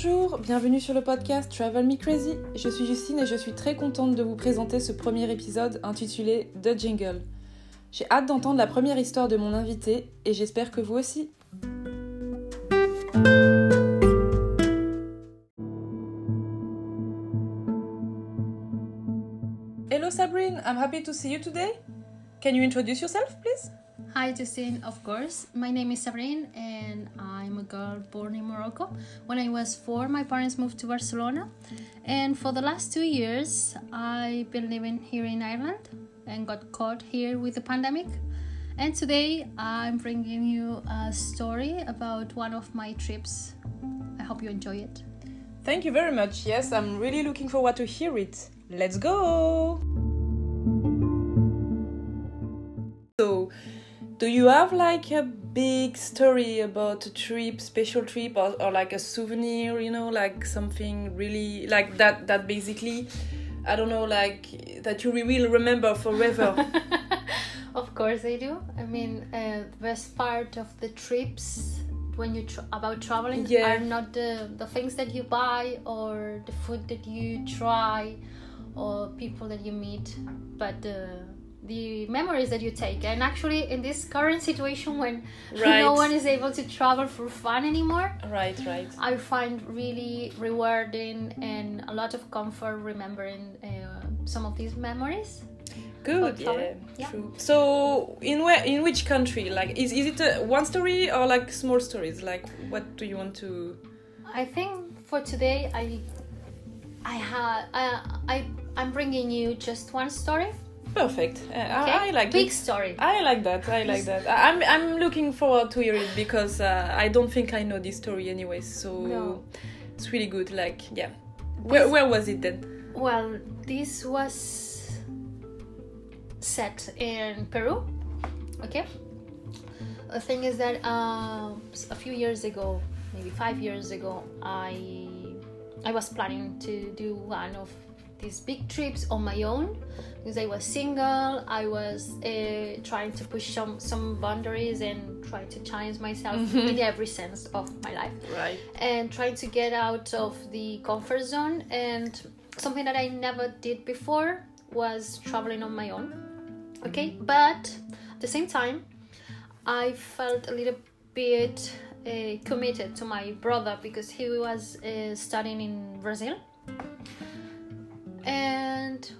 Bonjour, bienvenue sur le podcast Travel Me Crazy. Je suis Justine et je suis très contente de vous présenter ce premier épisode intitulé The Jingle. J'ai hâte d'entendre la première histoire de mon invité et j'espère que vous aussi. Hello Sabrine, I'm happy to see you today. Can you introduce yourself, please? Hi, Justine, of course. My name is Sabrine, and girl born in Morocco. When I was four, my parents moved to Barcelona, and for the last two years, I've been living here in Ireland and got caught here with the pandemic. And today, I'm bringing you a story about one of my trips. I hope you enjoy it. Thank you very much. Yes, I'm really looking forward to hear it. Let's go! So, do you have like a big story about a trip, special trip, or, or like a souvenir, you know, like something really like that, that basically, I don't know, like that you will remember forever? of course, I do. I mean, uh, the best part of the trips when you tr- about traveling Yeah. are not the the things that you buy or the food that you try or people that you meet, but the the memories that you take. And actually, in this current situation when Right. no one is able to travel for fun anymore, right, right. I find really rewarding and a lot of comfort remembering uh, some of these memories. Good, yeah. Yeah. true. So, in where, in which country? Like, is is it a, one story or like small stories? Like, what do you want to? I think for today, I, I had, I, I, I'm bringing you just one story. Perfect. Uh, Okay, I, I like big it. story. I like that. I like that. I'm I'm looking forward to hear it because uh, I don't think I know this story anyway. So No. it's really good. Like, yeah. Where where was it then? Well, this was set in Peru. Okay. The thing is that um, a few years ago, maybe five years ago, I I was planning to do one of these big trips on my own. Because I was single. I was uh, trying to push some some boundaries and try to challenge myself in every sense of my life. Right. and trying to get out of the comfort zone. And something that I never did before was traveling on my own. Okay? But at the same time I felt a little bit uh, committed to my brother because he was uh, studying in Brazil and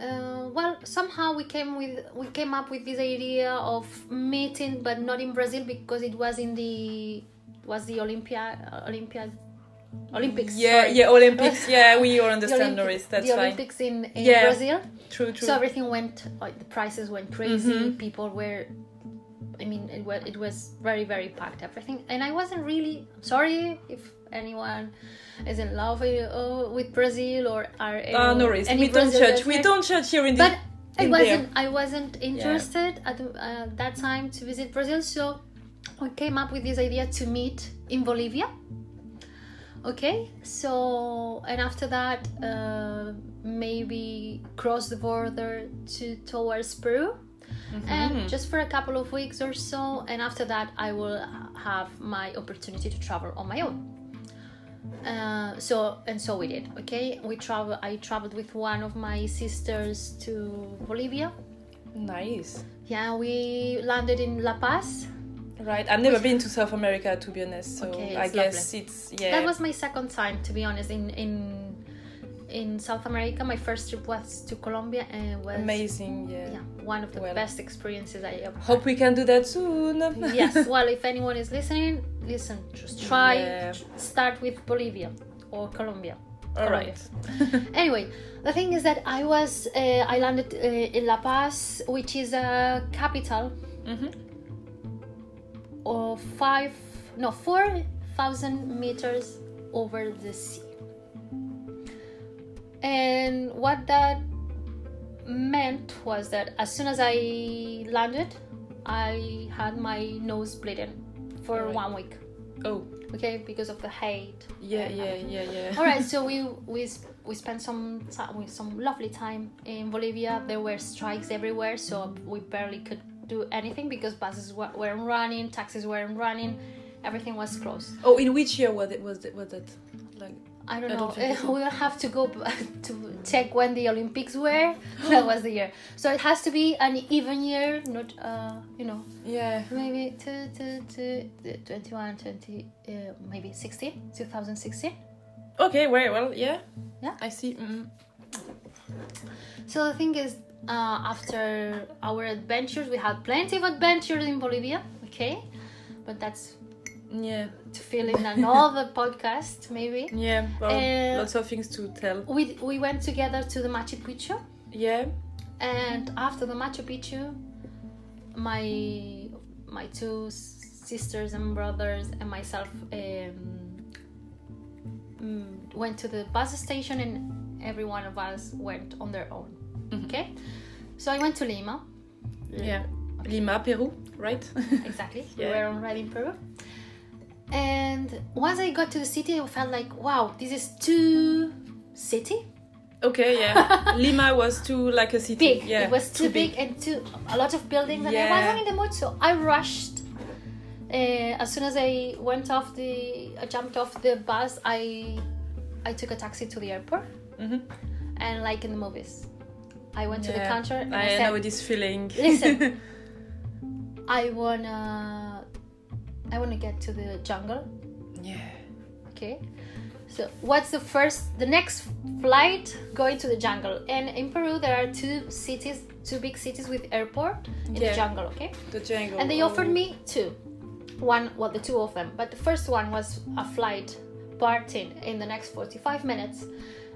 uh, well somehow we came with we came up with this idea of meeting but not in Brazil because it was in the was the Olympia Olympia Olympics Yeah, sorry. yeah. Olympics. Yeah, we all the, understand, Olympi- Norris. That's the fine. Olympics in, in Yeah. Brazil True, true. so everything went like the prices went crazy Mhm. people were i mean it was, it was very very packed everything. And i wasn't really I'm sorry if anyone is in love with, uh, with brazil or are any- Norris. any We don't judge. We don't judge here in the. but i wasn't i wasn't interested at the, uh, that time to visit brazil. So we came up with this idea to meet in bolivia. Okay? So and after that uh, maybe cross the border to towards peru Mm-hmm. and just for a couple of weeks or so and after that i will have my opportunity to travel on my own uh, so and so we did okay we travel i traveled with one of my sisters to bolivia Nice. yeah we landed in la paz Right. I've never been to South America to be honest, so Okay, I guess it's yeah. that was my second time to be honest in in in south america my first trip was to colombia and was amazing. Yeah. yeah one of the Well. best experiences i ever had. Hope we can do that soon. yes well if anyone is listening listen just try Yeah. start with bolivia or colombia All right. anyway the thing is that i was uh, i landed uh, in la paz which is a capital Mhm. of five no four thousand meters over the sea and what that meant was that as soon as i landed i had my nose bleeding for Right. one week Oh, okay because of the hate yeah, yeah, yeah, yeah. all right so we we we spent some time with some lovely time in bolivia there were strikes everywhere so we barely could do anything because buses wa- weren't running taxis weren't running everything was closed Oh, in which year was it? Was it? Was it Like I don't know. don't think so. we'll have to go to check when the Olympics were. that was the year. So it has to be an even year, not uh, you know, yeah. maybe two, two, two, 21, 20, uh, maybe 16, 2016. Okay. Very well. Yeah. Yeah. I see. mm So the thing is, uh, after our adventures, we had plenty of adventures in Bolivia. Okay, but that's Yeah. to fill in another podcast, maybe. Yeah. Well, Uh, lots of things to tell. We we went together to the Machu Picchu. Yeah. And after the Machu Picchu, my my two sisters and brothers and myself um, mm, went to the bus station, and every one of us went on their own. Okay, so I went to Lima. Yeah. Lima, Peru, right? exactly. Yeah. We were already in Peru. Once I got to the city, I felt like, wow, this is too city okay. Yeah. Lima was too like a city. big. Yeah. It was too, big. and too a lot of buildings, and I wasn't in the mood, so I rushed. Uh, as soon as I went off the, I jumped off the bus. I, I took a taxi to the airport, Mhm. and like in the movies, I went to the Yeah. counter and I, I said, know this feeling. Listen. "I wanna, I wanna get to the jungle." Okay. So what's the first the next flight going to the jungle? And in Peru there are two cities, two big cities with airport in Yeah. the jungle, okay? The jungle. And they offered oh. me two. One well the two of them. But the first one was a flight parting in the next 45 minutes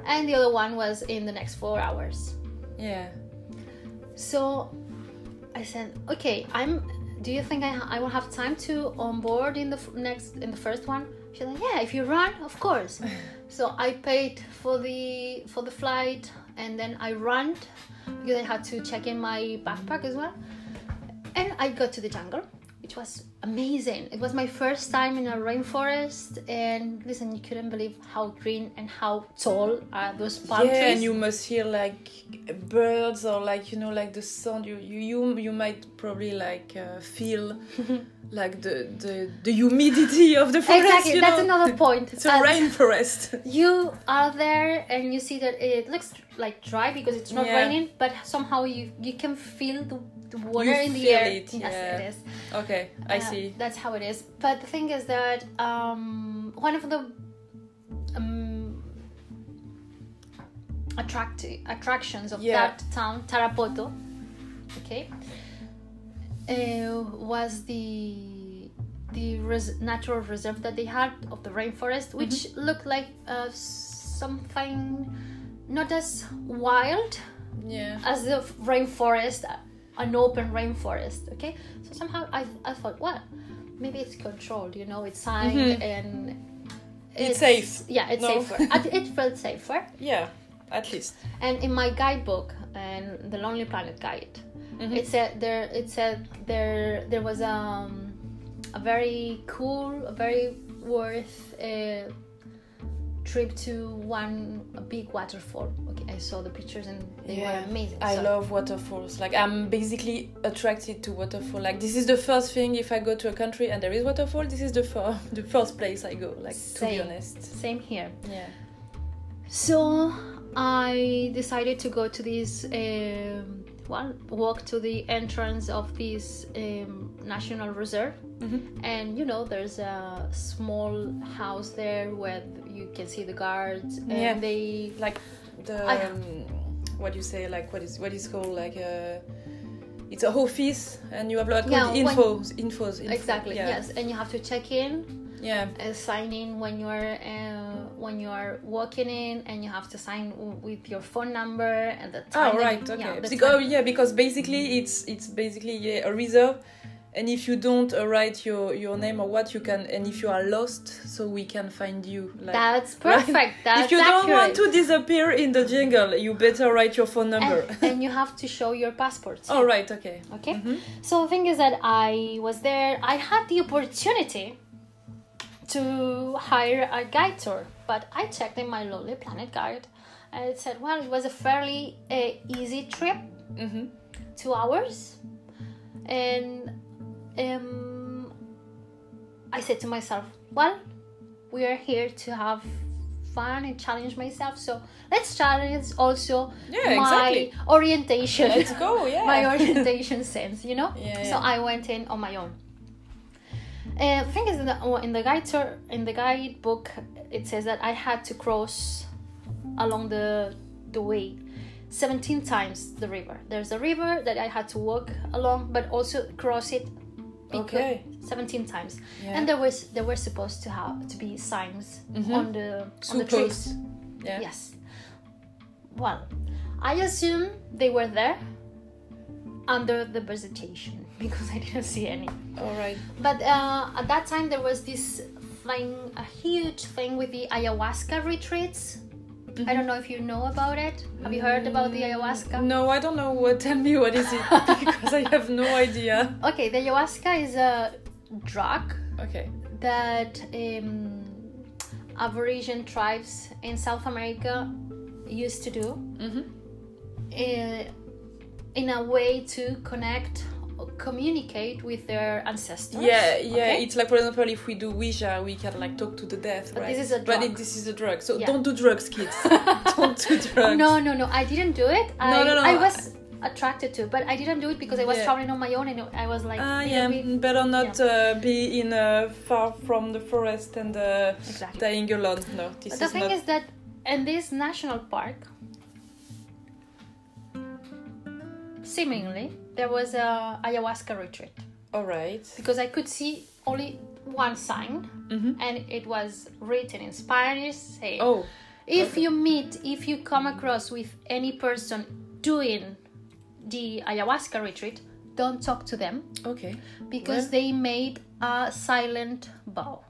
and the other one was in the next 4 hours. Yeah. So I said, okay, I'm. Do you think I, I will have time to onboard in the f- next in the first one? She's like, yeah, if you run, of course. so I paid for the for the flight, and then I ran because I had to check in my backpack as well. And I got to the jungle, which was amazing. It was my first time in a rainforest, and listen, you couldn't believe how green and how tall are those palm yeah, trees. and you must hear like birds or like you know like the sound. You you you, you might probably like uh, feel like the, the the humidity of the forest. exactly, that's know? another point. It's a rainforest. you are there and you see that it looks like dry because it's not Yeah. raining but somehow you you can feel the, the water You in the air it, yes yeah. it is Okay, I Uh, see. that's how it is but the thing is that um, one of the um, attract attractions of Yeah. that town tarapoto okay uh, was the the res- natural reserve that they had of the rainforest, which looked like uh, something not as wild Yeah. as the rainforest, an open rainforest. Okay, so somehow I, I thought, well, maybe it's controlled. You know, it's signed and It's safe. Yeah, it's No. safer. It felt safer. Yeah, at least. And in my guidebook and the Lonely Planet guide, Mhm. it said there. It said there. There was um, a very cool, a very worth uh, trip to one a big waterfall. Okay, I saw the pictures and they Yeah, were amazing. I So- love waterfalls. Like I'm basically attracted to waterfall. Like this is the first thing if I go to a country and there is waterfall, this is the fir- the first place I go. Like to be honest. Same here. Yeah. So I decided to go to this um, well walk to the entrance of this um, national reserve, Mhm. and you know there's a small house there where you can see the guards, and Yeah. they Like the I- um, what do you say like what is what is called like a it's a office and you have like Yeah, when- infos infos exactly yeah. yes, and you have to check in Yeah. uh, sign in when you are uh, when you are walking in, and you have to sign with your phone number and the time. Oh right, okay. yeah, Because, oh, time- yeah, because basically it's it's basically yeah, a reserve, and if you don't uh, write your your name or what, you can, and if you are lost, so we can find you. Like, That's right? perfect. That's if you don't want to disappear in the jungle, you better write your phone number. and, and you have to show your passport. All right, okay. Okay. Mhm. So the thing is that I was there. I had the opportunity to hire a guide tour, but I checked in my Lonely Planet guide, and it said, well, it was a fairly uh, easy trip, hmm two hours, and um, I said to myself, well, we are here to have fun and challenge myself. So let's challenge also Yeah, my exactly. orientation. Let's go, yeah. my orientation sense, you know. Yeah, So. I went in on my own. Uh, the thing is, that in the guide tour, in the guidebook, it says that I had to cross along the the way 17 times the river. There's a river that I had to walk along, but also cross it. Okay. 17 times, Yeah. and there was there were supposed to have to be signs Mhm. on the on the trees. Yeah. Yes. Well, I assume they were there under the vegetation because I didn't see any. All right. But uh, at that time, there was this thing, a huge thing with the ayahuasca retreats. I don't know if you know about it. Have you heard about the ayahuasca? No, I don't know. What? Tell me what is it because I have no idea. Okay, the ayahuasca is a drug Okay. that um, Aborigine tribes in South America used to do Mhm. uh, in a way to connect, communicate with their ancestors. Yeah, yeah. okay? It's like, for example, if we do Ouija, we can like talk to the death, But right? this is a But drug. it, this is a drug, so Yeah. don't do drugs, kids. don't do drugs. No, no, no. I didn't do it. I, No, no, no, I was attracted to, but I didn't do it because I was Yeah. traveling on my own and I was like, little yeah. bit- Better not uh, be in uh, far from the forest and uh, Exactly. dying alone. No, this But the is thing not. is that in this national park, seemingly there was a ayahuasca retreat All right. because I could see only one sign, Mhm. and it was written in Spanish saying, Oh, if okay. you meet, if you come across with any person doing the ayahuasca retreat, don't talk to them okay. because Well- they made a silent bow.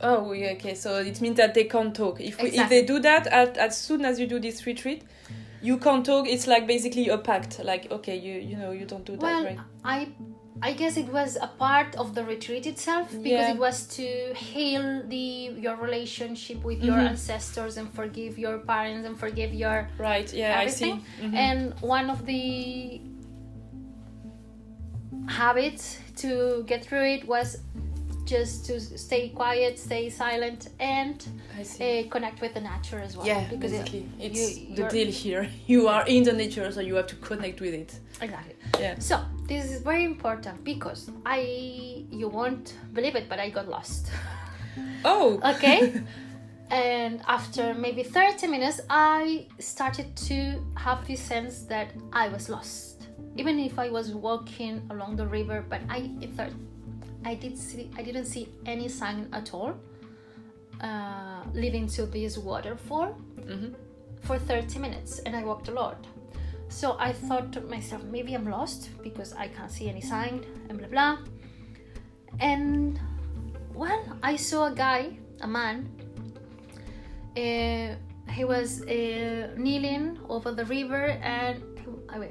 Oh, yeah, okay. So it means that they can't talk. If we, if they do that, at, as soon as you do this retreat, you can't talk. It's like basically a pact. Like, okay, you you know you don't do that, Well, right? I I guess it was a part of the retreat itself because Yeah. it was to heal the your relationship with your Mhm. ancestors and forgive your parents and forgive your Right. Yeah, everything. I see. Mhm. And one of the habits to get through it was just to stay quiet, stay silent, and uh, connect with the nature as well. yeah, because it- basically, it's you- the deal here. You are in the nature, so you have to connect with it. exactly. Yeah. So this is very important because I you won't believe it, but I got lost. Oh. Okay. and after maybe 30 minutes, I started to have this sense that I was lost. Even if I was walking along the river, but I it thought I did see I didn't see any sign at all uh, leading to this waterfall Mhm. for 30 minutes and I walked a lot. So I thought to myself, maybe I'm lost because I can't see any sign and blah blah. And well, I saw a guy, a man. Uh, he was uh, kneeling over the river and he,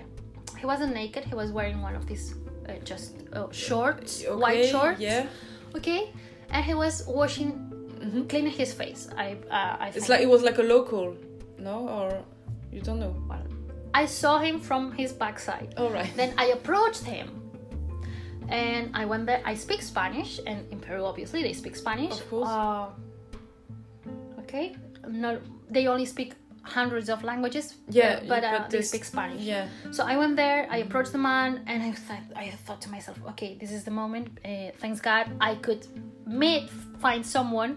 he wasn't naked. He was wearing one of these uh, just uh, shorts, white Okay, shorts. Yeah. Okay, and he was washing, Mhm. cleaning his face. I, uh, I It's like it was like a local, no, or you don't know. Well, I saw him from his backside. All right. Then I approached him and I went there. I speak Spanish, and in Peru, obviously, they speak Spanish. Of course. Uh, okay. No, they only speak hundreds of languages. Yeah, but, uh, they speak Spanish. Yeah. So I went there. I approached the man, and I thought, I thought to myself, okay, this is the moment. Uh, thanks God, I could meet, find someone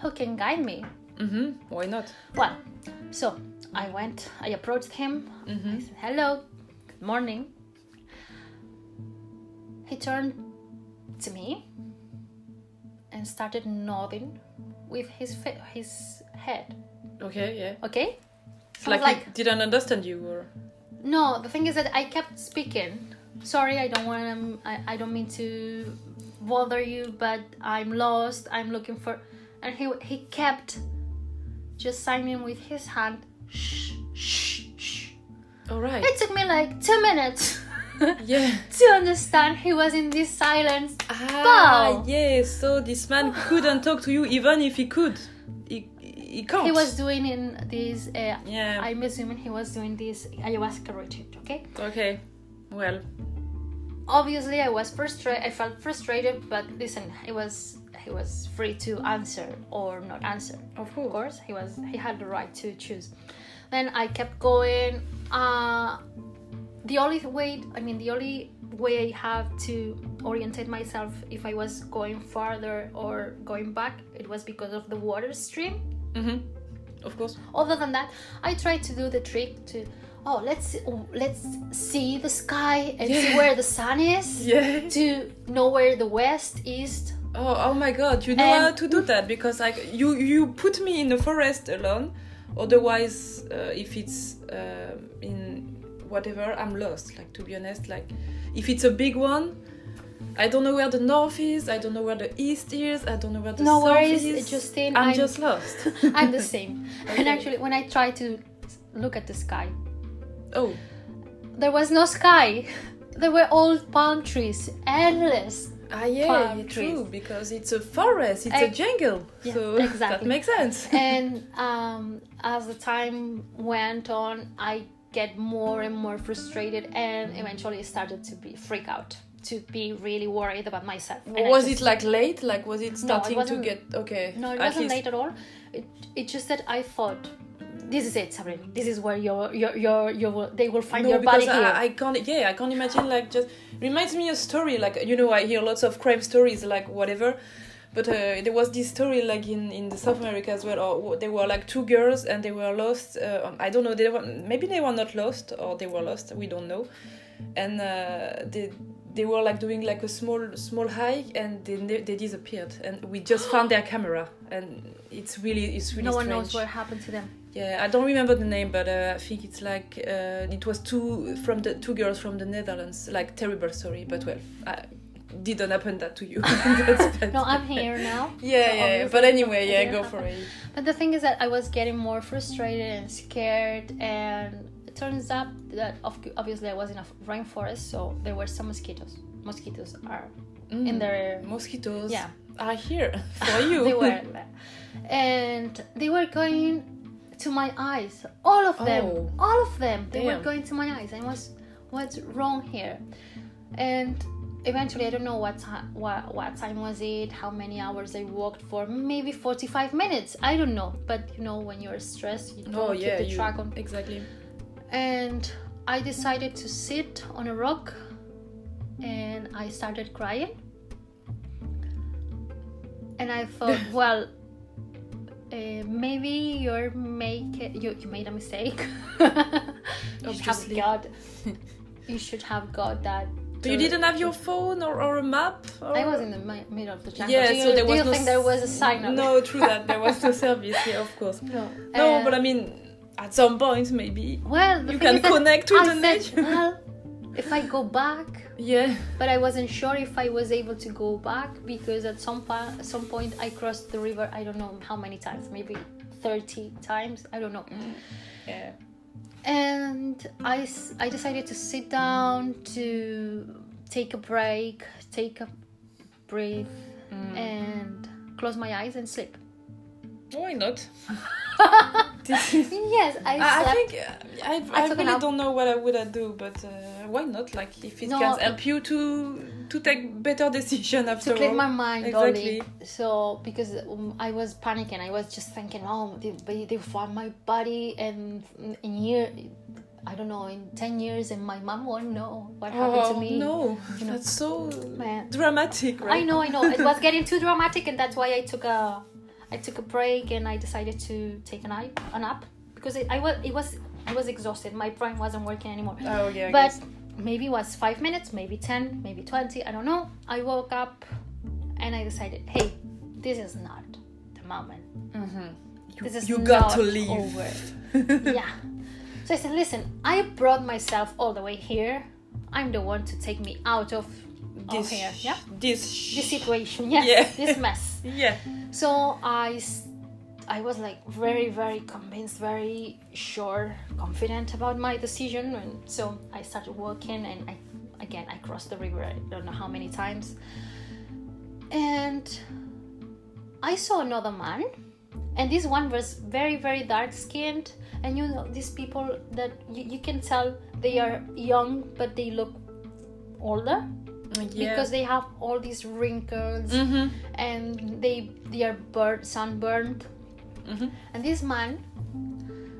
who can guide me. Mm-hmm. Why not? Well, so I went, I approached him, I said, hello, good morning. He turned to me and started nodding with his fa- his head. Okay. Yeah. Okay? It's I like, like, he didn't understand you, or no, the thing is that I kept speaking. Sorry, I don't want to, I, I don't mean to bother you, but I'm lost. I'm looking for. And he, he kept just signing with his hand. Shh, shh, shh. all right. It took me like two minutes Yeah. to understand he was in this silence. Ah, Wow. yes. So this man couldn't talk to you, even if he could. He, he can't. He was doing in this. Uh, Yeah. I'm assuming he was doing this ayahuasca retreat. Okay. Okay. Well. Obviously, I was frustrated. I felt frustrated, but listen, he was he was free to answer or not answer. Of Of course. course, he was he had the right to choose. Then I kept going. Uh, the only way, I mean, the only way I have to orientate myself if I was going farther or going back, it was because of the water stream. Mm-hmm. Of course. Other than that, I try to do the trick to, oh, let's oh, let's see the sky and see where the sun is. Yeah. To know where the west, east. Oh, oh my god, you know And- how to do that because like you you put me in the forest alone. Otherwise, uh, if it's uh, in whatever, I'm lost. Like to be honest, like if it's a big one, I don't know where the north is. I don't know where the east is. I don't know where the No south worries, is. Justine, I'm I'm- just lost. I'm the same. And actually, when I tried to look at the sky, oh, there was no sky. There were old palm trees, endless. ah yeah, Palm true. trees. Because it's a forest. It's a jungle. Yeah, so that makes sense. and um, as the time went on, I get more and more frustrated, and eventually started to be freak out, to be really worried about myself. And was just- it like late? Like was it starting to wasn't- get okay? No, it wasn't least- late at all. It it's just that I thought, this is it, Sabrina. This is where your your your your they will find no, your body because here. I, I can't. Yeah, I can't imagine. Like, just reminds me a story. Like, you know, I hear lots of crime stories, like whatever. But uh, there was this story, like in in the South America as well. Or they were like two girls and they were lost. Uh, I don't know. They were maybe they were not lost or they were lost. We don't know. And uh, they they were like doing like a small small hike and they they disappeared and we just found their camera and it's really it's really no one knows what happened to them. Yeah, I don't remember the name, but uh, I think it's like uh, it was two from the two girls from the Netherlands. Like terrible story, but well, I didn't happen that to you. No, I'm here now. Yeah, so yeah. But anyway, yeah, go happen. for it. But the thing is that I was getting more frustrated and scared, and turns out that of- obviously I was in a rainforest, so there were some mosquitoes. Mosquitoes are in Mm. their Mosquitoes. Yeah. Are here for you. they were and they were going to my eyes all of them Oh. all of them they were going to my eyes and was what's wrong here and eventually i don't know what time what, what time was it how many hours i walked for maybe 45 minutes i don't know but you know when you're stressed you don't Oh keep yeah, the you, track on exactly. And I decided to sit on a rock and I started crying. And I thought, well, uh, maybe you're make you, you made a mistake. you should have got you should have got that. So you didn't have your phone or, or a map? Or... I was in the mi- middle of the jungle. Yeah, do you, so there do was you no think there was a signal? No, true that there was no service. Yeah, of course. no. No, Uh, but I mean, at some point maybe. well, you can connect with I the nature. Well, if I go back, Yeah. but I wasn't sure if I was able to go back because at some at some point I crossed the river. I don't know how many times, maybe thirty times. I don't know. Mm. Yeah. And I, I decided to sit down to take a break, take a breath, mm. and close my eyes and sleep. Why not? Yes, I I, I think uh, I, I, I really don't know what I would do, but uh, why not? Like if it No, can help you to to take better decision after to clear all. my mind Exactly. only. So because um, I was panicking, I was just thinking, oh, they, they, found my body, and in year, I don't know, in ten years, and my mom won't know what happened oh to me. no, You know. that's so Man. dramatic, right? I know, I know. It was getting too dramatic, and that's why I took a, I took a break, and I decided to take a nap, a nap, because it, I was, it was, I was exhausted. My brain wasn't working anymore. Oh yeah, I but guess. maybe it was five minutes, maybe ten, maybe twenty. I don't know. I woke up, and I decided, hey, this is not the moment. Mm-hmm. This is you got not to leave. over. yeah. So I said, listen, I brought myself all the way here. I'm the one to take me out of, of This here. Yeah. This This situation. Yes. Yeah. This mess. Yeah. So I, I was like very, very convinced, very sure, confident about my decision, and so I started walking, and I, again, I crossed the river. I don't know how many times, and I saw another man, and this one was very, very dark skinned, and you know these people that you, you can tell they are young, but they look older. Yeah. because they have all these wrinkles Mm-hmm. and they they are burnt, sunburned. Mm-hmm. And this man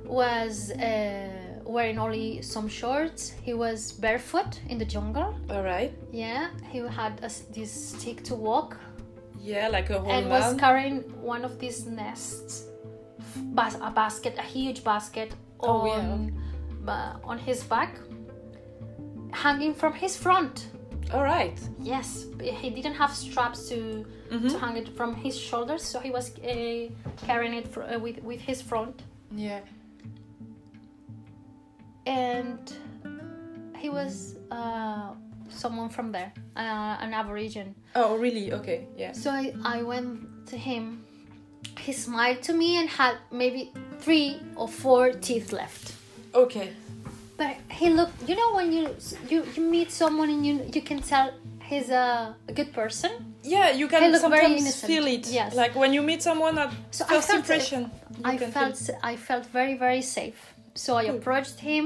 was uh, wearing only some shorts. He was barefoot in the jungle. All right. Yeah, he had a this stick to walk Yeah, like a whole and man. was carrying one of these nests, bas- a basket, a huge basket Oh, yeah. on on his back, hanging from his front. All right. Yes, he didn't have straps to Mm-hmm. to hang it from his shoulders, so he was uh, carrying it fr- uh, with with his front, Yeah. and he was uh, someone from there, uh, an Aborigine. Oh, really? Okay. Yeah. So I, I went to him. He smiled to me and had maybe three or four teeth left. Okay. He looked. You know when you you, you meet someone and you you can tell he's a, a good person. Yeah, you can sometimes feel it. Yes. Like when you meet someone at So I first felt- impression. you I felt feel- I felt very very safe. So I approached him,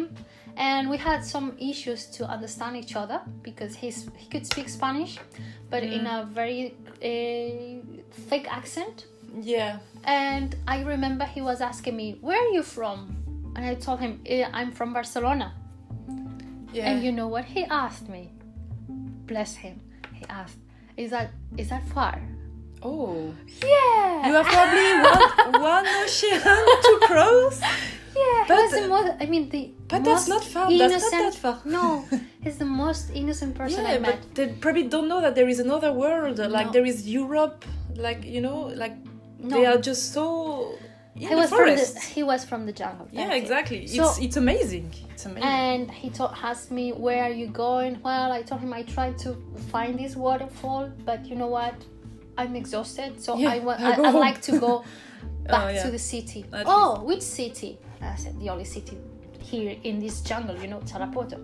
and we had some issues to understand each other because he's he could speak Spanish, but in Mm. a very uh, thick accent. Yeah. And I remember he was asking me, "Where are you from?" And I told him, "Eh, "I'm from Barcelona." Yeah. And you know what he asked me? Bless him. He asked, "Is that is that far?" oh. Yeah. You have probably one, one ocean to cross. Yeah, But, he the most. I mean, the but that's not far, that's not that far. no, he's the most innocent person I yeah, met. but they probably don't know that there is another world. Like No. there is Europe. Like you know, like No. they are just so he was from the forest. he was from the jungle. yeah, exactly. So- it's it's amazing. It's amazing. And he told, asked me, "Where are you going?" Well, I told him I tried to find this waterfall, but you know what? I'm exhausted, so Yeah, I want. I I, like to go back oh, yeah. to the city. At oh, which city? I said the only city here in this jungle, you know, Tarapoto.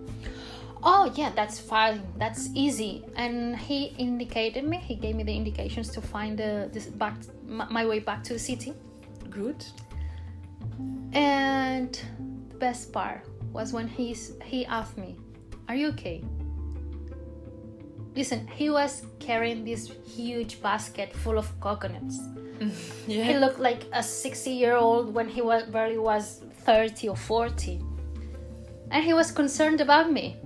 Oh yeah, that's fine. That's easy. And he indicated me. He gave me the indications to find the this back my way back to the city. Good. And the best part was when he's he asked me, "Are you okay?" Listen, he was carrying this huge basket full of coconuts. He looked like a 60-year-old when he was barely was 30 or 40. And he was concerned about me.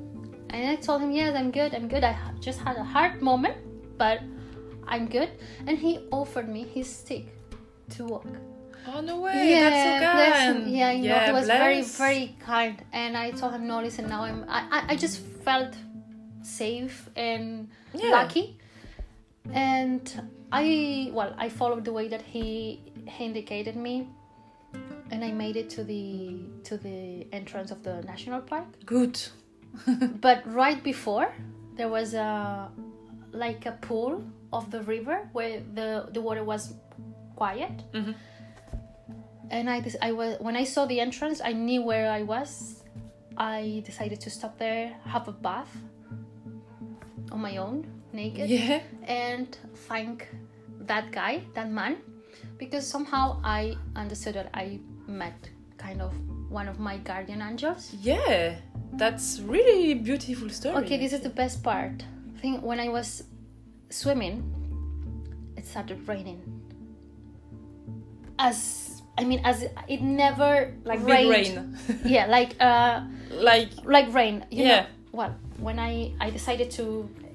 And I told him, "Yes, I'm good. I'm good. I just had a hard moment, but I'm good." And he offered me his stick to walk. Oh no way. that's so bless kind. him. Yeah, you know, he was very, bless. very kind. And I told him, no, listen, now I'm, I, I, just felt safe and Yeah. lucky. And I, well, I followed the way that he, he indicated me, and I made it to the to the entrance of the national park. good. But right before, there was a like a pool of the river where the the water was quiet. Mhm. And I I was when I saw the entrance, I knew where I was. I decided to stop there, have a bath on my own, naked, Yeah. and thank that guy, that man, because somehow I understood that I met kind of one of my guardian angels. Yeah. That's really beautiful story. Okay, this is the best part. I think when I was swimming, it started raining. As I mean, as it never like rained. big rain. Yeah, like uh, like like rain. You Yeah. Know? Well, when I I decided to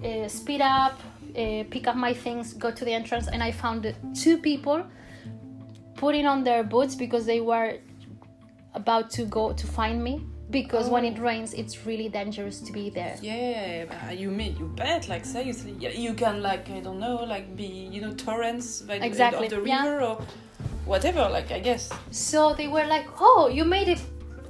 uh, speed up, uh, pick up my things, go to the entrance, and I found two people putting on their boots because they were about to go to find me. Because when Oh. it rains, it's really dangerous to be there. Yeah, you mean you bet like seriously. You can like I don't know like be you know torrents by the, Exactly, of the yeah. river or whatever. Like I guess. So they were like, "Oh, you made it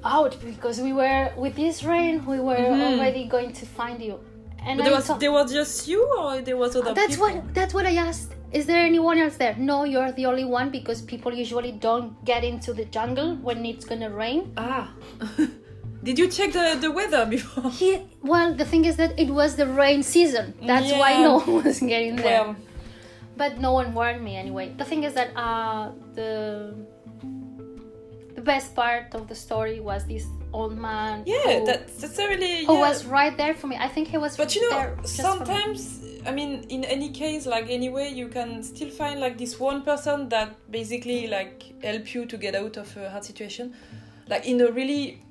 out because we were with this rain, we were Mhm. already going to find you." And there was there was just you or there was other that's people. what that's what I asked. Is there anyone else there? No, you're the only one because people usually don't get into the jungle when it's gonna rain. Ah. Did you check the, the weather before? He, well, the thing is that it was the rain season. That's why no one was getting there. Well, but no one warned me anyway. The thing is that uh, the the best part of the story was this old man. Yeah, who, that's that's really who was right there for me. I think he was. But you know, sometimes I mean, in any case, like anyway, you can still find like this one person that basically like help you to get out of a hard situation, like in a really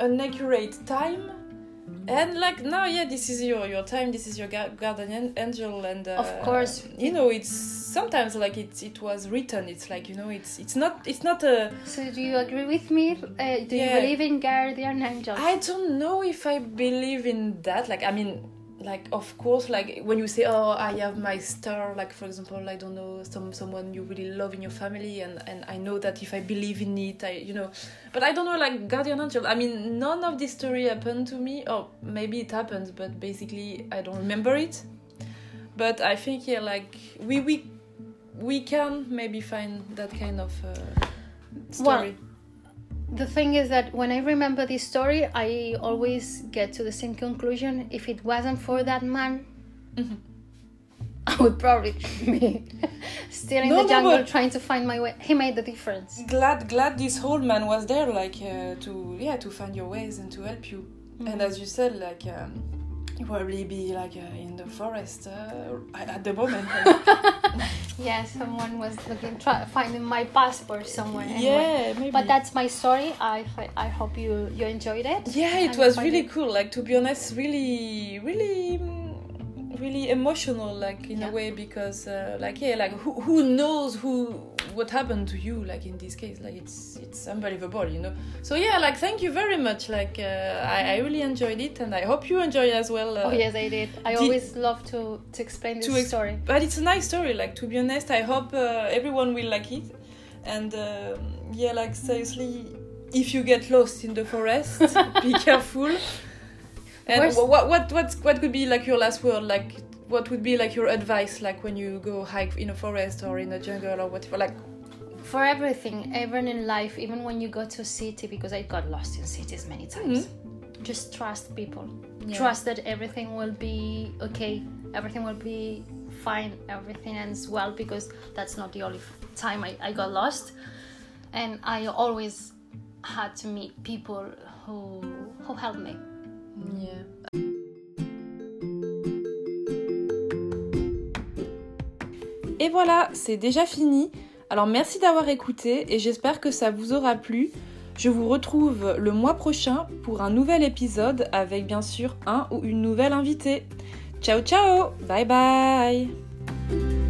inaccurate time. And like now, yeah, this is your your time. This is your gu- guardian angel, and uh, Of course. you know it's sometimes like it it was written. It's like you know it's it's not it's not a So do you agree with me? Uh, do you believe in guardian angels? I don't know if I believe in that. Like, I mean, like of course, like when you say, "Oh, I have my star," like for example, I don't know, some someone you really love in your family, and and I know that if I believe in it, I you know, but I don't know, like guardian angel. I mean, none of this story happened to me, or maybe it happened, but basically I don't remember it. But I think yeah, like we we we can maybe find that kind of uh, story. The thing is that when I remember this story, I always get to the same conclusion. If it wasn't for that man, Mhm. I would probably be still in No, the jungle trying to find my way. He made the difference. glad glad this old man was there like uh, to yeah to find your ways and to help you Mm-hmm. and as you said like um, you probably be like uh, in the forest uh, at the moment Yeah, someone was looking, try, finding my passport somewhere. Anyway. yeah maybe But that's my story. I I hope you you enjoyed it. yeah it was really it- cool like to be honest really really really emotional like in Yeah. a way because uh, like yeah like who, who knows who what happened to you like in this case like it's it's unbelievable you know so yeah like thank you very much like uh, I, I really enjoyed it and i hope you enjoy as well uh, Oh yes, I did. I Did- always love to to explain this To ex- story. but it's a nice story like to be honest i hope uh, everyone will like it and um yeah like seriously if you get lost in the forest be careful and what what what what could be like your last word like what would be like your advice like when you go hike in a forest or in a jungle or whatever like for everything, even in life, even when you go to a city, because I got lost in cities many times. Mm-hmm. Just trust people. Yeah. Trust that everything will be okay. Everything will be fine. Everything ends well because that's not the only time I, I got lost, and I always had to meet people who who helped me. Yeah. Et voilà, c'est déjà fini. Alors merci d'avoir écouté et j'espère que ça vous aura plu. Je vous retrouve le mois prochain pour un nouvel épisode avec bien sûr un ou une nouvelle invitée. Ciao ciao Bye bye